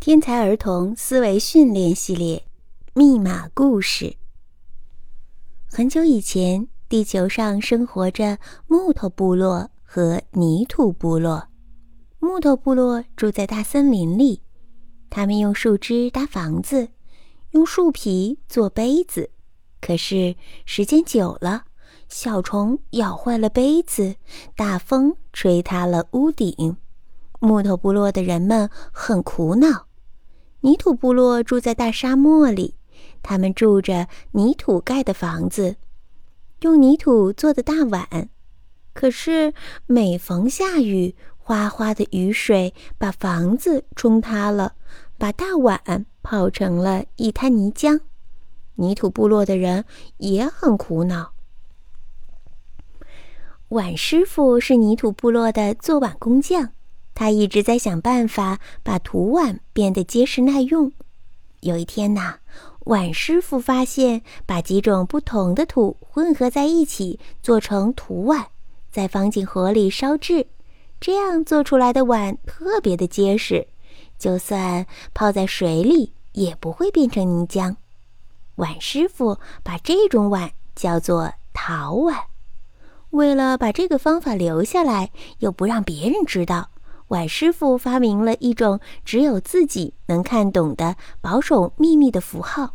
天才儿童思维训练系列密码故事。很久以前，地球上生活着木头部落和泥土部落。木头部落住在大森林里，他们用树枝搭房子，用树皮做杯子。可是时间久了，小虫咬坏了杯子，大风吹塌了屋顶，木头部落的人们很苦恼。泥土部落住在大沙漠里，他们住着泥土盖的房子，用泥土做的大碗。可是每逢下雨，哗哗的雨水把房子冲塌了，把大碗泡成了一滩泥浆。泥土部落的人也很苦恼。碗师傅是泥土部落的做碗工匠。他一直在想办法把土碗变得结实耐用。有一天呐，碗师傅发现，把几种不同的土混合在一起做成土碗，再放进火里烧制，这样做出来的碗特别的结实，就算泡在水里也不会变成泥浆。碗师傅把这种碗叫做陶碗。为了把这个方法留下来，又不让别人知道。碗师傅发明了一种只有自己能看懂的保守秘密的符号，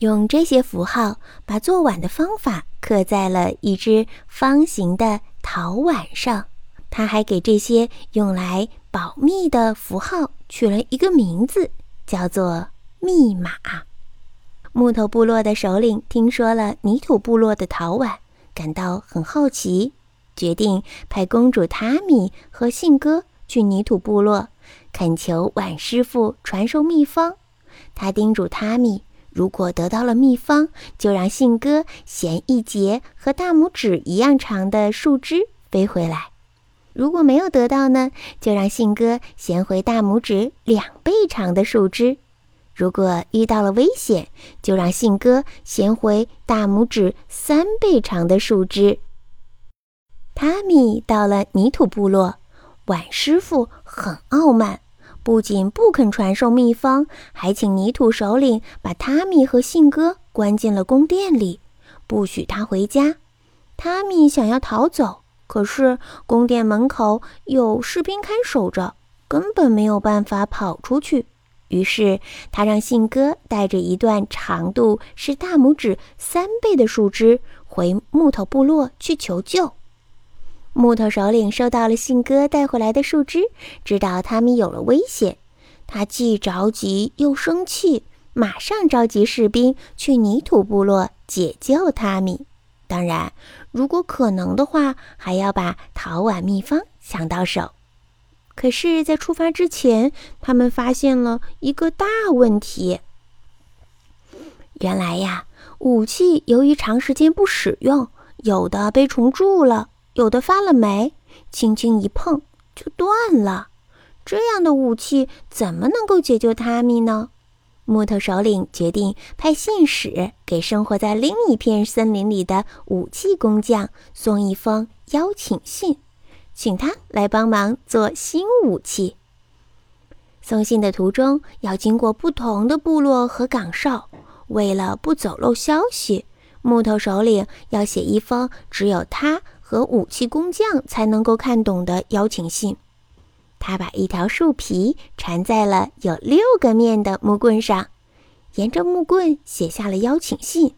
用这些符号把做碗的方法刻在了一只方形的陶碗上。他还给这些用来保密的符号取了一个名字，叫做密码。木头部落的首领听说了泥土部落的陶碗，感到很好奇，决定派公主塔米和信鸽。去泥土部落恳求碗师傅传授秘方。他叮嘱塔米，如果得到了秘方，就让信鸽衔一节和大拇指一样长的树枝飞回来；如果没有得到呢，就让信鸽衔回大拇指两倍长的树枝；如果遇到了危险，就让信鸽衔回大拇指三倍长的树枝。塔米到了泥土部落。碗师傅很傲慢，不仅不肯传授秘方，还请泥土首领把塔米和信鸽关进了宫殿里，不许他回家。塔米想要逃走，可是宫殿门口有士兵看守着，根本没有办法跑出去。于是他让信鸽带着一段长度是大拇指三倍的树枝回木头部落去求救。木头首领收到了信鸽带回来的树枝，知道他们有了危险，他既着急又生气，马上召集士兵去泥土部落解救塔米。当然，如果可能的话，还要把陶碗秘方抢到手。可是，在出发之前，他们发现了一个大问题。原来呀，武器由于长时间不使用，有的被虫蛀了。有的发了霉，轻轻一碰就断了。这样的武器怎么能够解救塔米呢？木头首领决定派信使给生活在另一片森林里的武器工匠送一封邀请信，请他来帮忙做新武器。送信的途中要经过不同的部落和岗哨，为了不走漏消息，木头首领要写一封只有他。和武器工匠才能够看懂的邀请信，他把一条树皮缠在了有六个面的木棍上，沿着木棍写下了邀请信，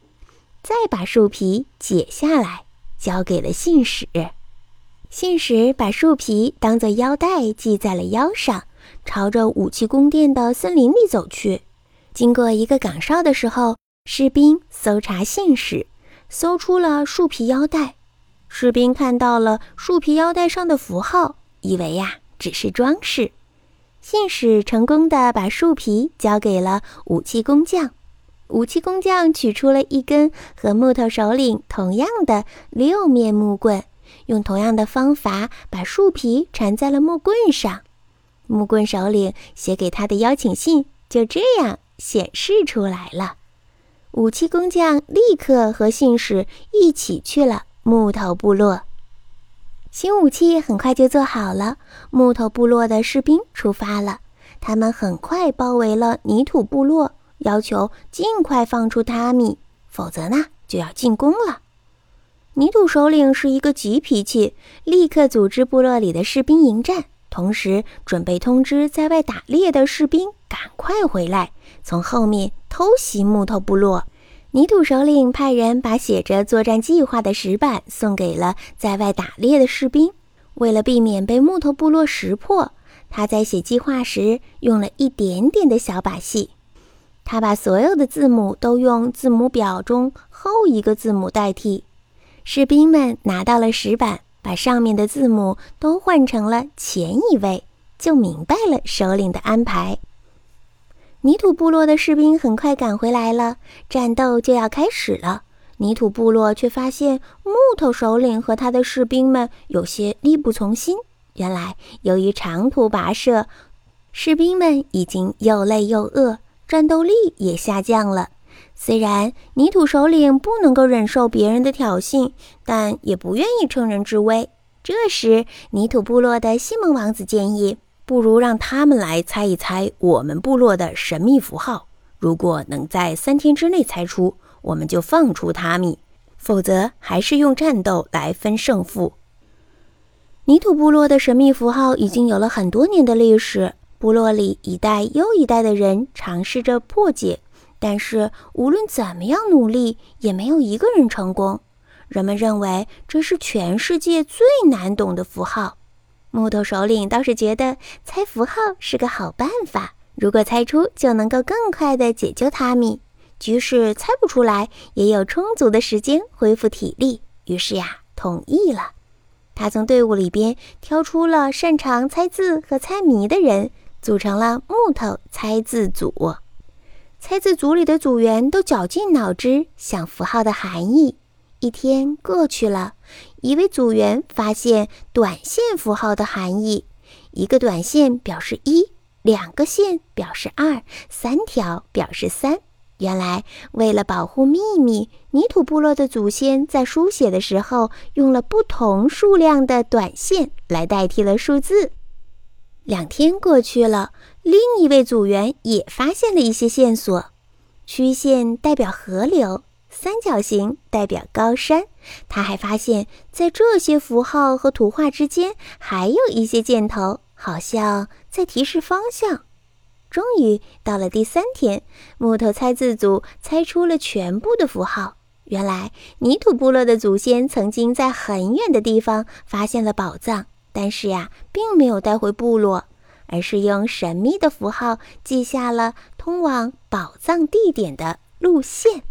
再把树皮解下来交给了信使。信使把树皮当做腰带系在了腰上，朝着武器宫殿的森林里走去。经过一个岗哨的时候，士兵搜查信使，搜出了树皮腰带。士兵看到了树皮腰带上的符号，以为呀只是装饰。信使成功的把树皮交给了武器工匠，武器工匠取出了一根和木头首领同样的六面木棍，用同样的方法把树皮缠在了木棍上。木棍首领写给他的邀请信就这样显示出来了。武器工匠立刻和信使一起去了。木头部落新武器很快就做好了。木头部落的士兵出发了，他们很快包围了泥土部落，要求尽快放出塔米，否则呢就要进攻了。泥土首领是一个急脾气，立刻组织部落里的士兵迎战，同时准备通知在外打猎的士兵赶快回来，从后面偷袭木头部落。泥土首领派人把写着作战计划的石板送给了在外打猎的士兵。为了避免被木头部落识破，他在写计划时用了一点点的小把戏。他把所有的字母都用字母表中后一个字母代替。士兵们拿到了石板，把上面的字母都换成了前一位，就明白了首领的安排。泥土部落的士兵很快赶回来了，战斗就要开始了。泥土部落却发现木头首领和他的士兵们有些力不从心。原来，由于长途跋涉，士兵们已经又累又饿，战斗力也下降了。虽然泥土首领不能够忍受别人的挑衅，但也不愿意乘人之危。这时，泥土部落的西蒙王子建议：“不如让他们来猜一猜我们部落的神秘符号。如果能在三天之内猜出，我们就放出塔米；否则，还是用战斗来分胜负。”泥土部落的神秘符号已经有了很多年的历史，部落里一代又一代的人尝试着破解。但是无论怎么样努力，也没有一个人成功。人们认为这是全世界最难懂的符号。木头首领倒是觉得猜符号是个好办法，如果猜出，就能够更快地解救塔米；即使猜不出来，也有充足的时间恢复体力。于是呀，同意了。他从队伍里边挑出了擅长猜字和猜谜的人，组成了木头猜字组。猜字组里的组员都绞尽脑汁想符号的含义。一天过去了，一位组员发现短线符号的含义：一个短线表示一，两个线表示二，三条表示三。原来，为了保护秘密，泥土部落的祖先在书写的时候用了不同数量的短线来代替了数字。两天过去了。另一位组员也发现了一些线索：曲线代表河流，三角形代表高山。他还发现，在这些符号和图画之间，还有一些箭头，好像在提示方向。终于到了第三天，木头猜字组猜出了全部的符号。原来，泥土部落的祖先曾经在很远的地方发现了宝藏，但是呀，并没有带回部落。而是用神秘的符号记下了通往宝藏地点的路线。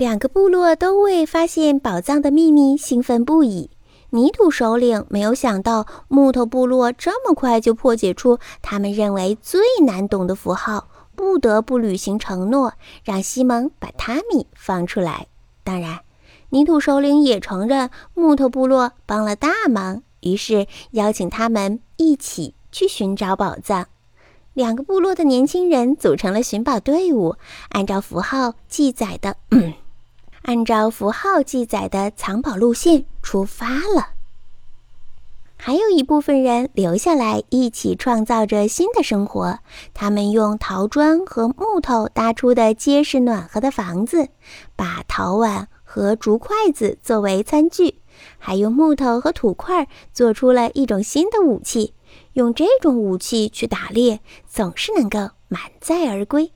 两个部落都为发现宝藏的秘密兴奋不已。泥土首领没有想到木头部落这么快就破解出他们认为最难懂的符号，不得不履行承诺，让西蒙把塔米放出来。当然，泥土首领也承认木头部落帮了大忙。于是邀请他们一起去寻找宝藏。两个部落的年轻人组成了寻宝队伍，按照符号记载的，按照符号记载的藏宝路线出发了。还有一部分人留下来，一起创造着新的生活。他们用陶砖和木头搭出的结实暖和的房子，把陶碗和竹筷子作为餐具。还用木头和土块做出了一种新的武器，用这种武器去打猎，总是能够满载而归。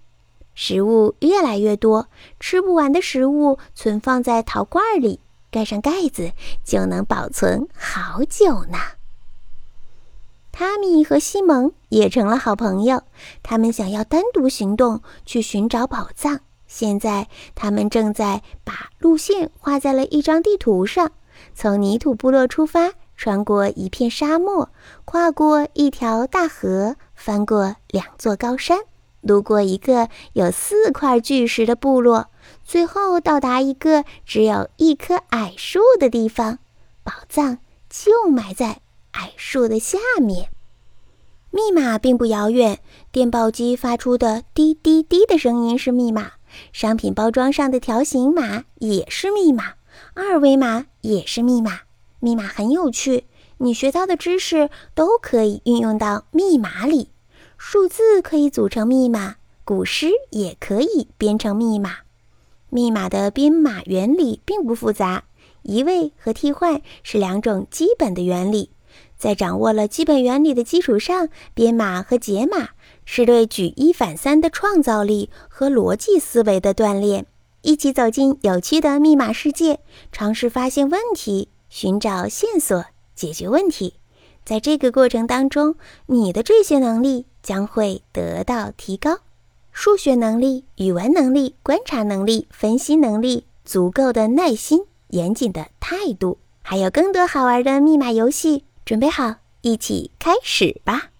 食物越来越多，吃不完的食物存放在陶罐里，盖上盖子就能保存好久呢。汤米和西蒙也成了好朋友，他们想要单独行动去寻找宝藏。现在，他们正在把路线画在了一张地图上。从泥土部落出发，穿过一片沙漠，跨过一条大河，翻过两座高山，路过一个有四块巨石的部落，最后到达一个只有一棵矮树的地方。宝藏就埋在矮树的下面。密码并不遥远，电报机发出的滴滴滴的声音是密码，商品包装上的条形码也是密码。二维码也是密码，密码很有趣。你学到的知识都可以运用到密码里。数字可以组成密码，古诗也可以编成密码。密码的编码原理并不复杂，移位和替换是两种基本的原理。在掌握了基本原理的基础上，编码和解码是对举一反三的创造力和逻辑思维的锻炼。一起走进有趣的密码世界，尝试发现问题，寻找线索，解决问题。在这个过程当中，你的这些能力将会得到提高：数学能力、语文能力、观察能力、分析能力、足够的耐心、严谨的态度，还有更多好玩的密码游戏。准备好，一起开始吧！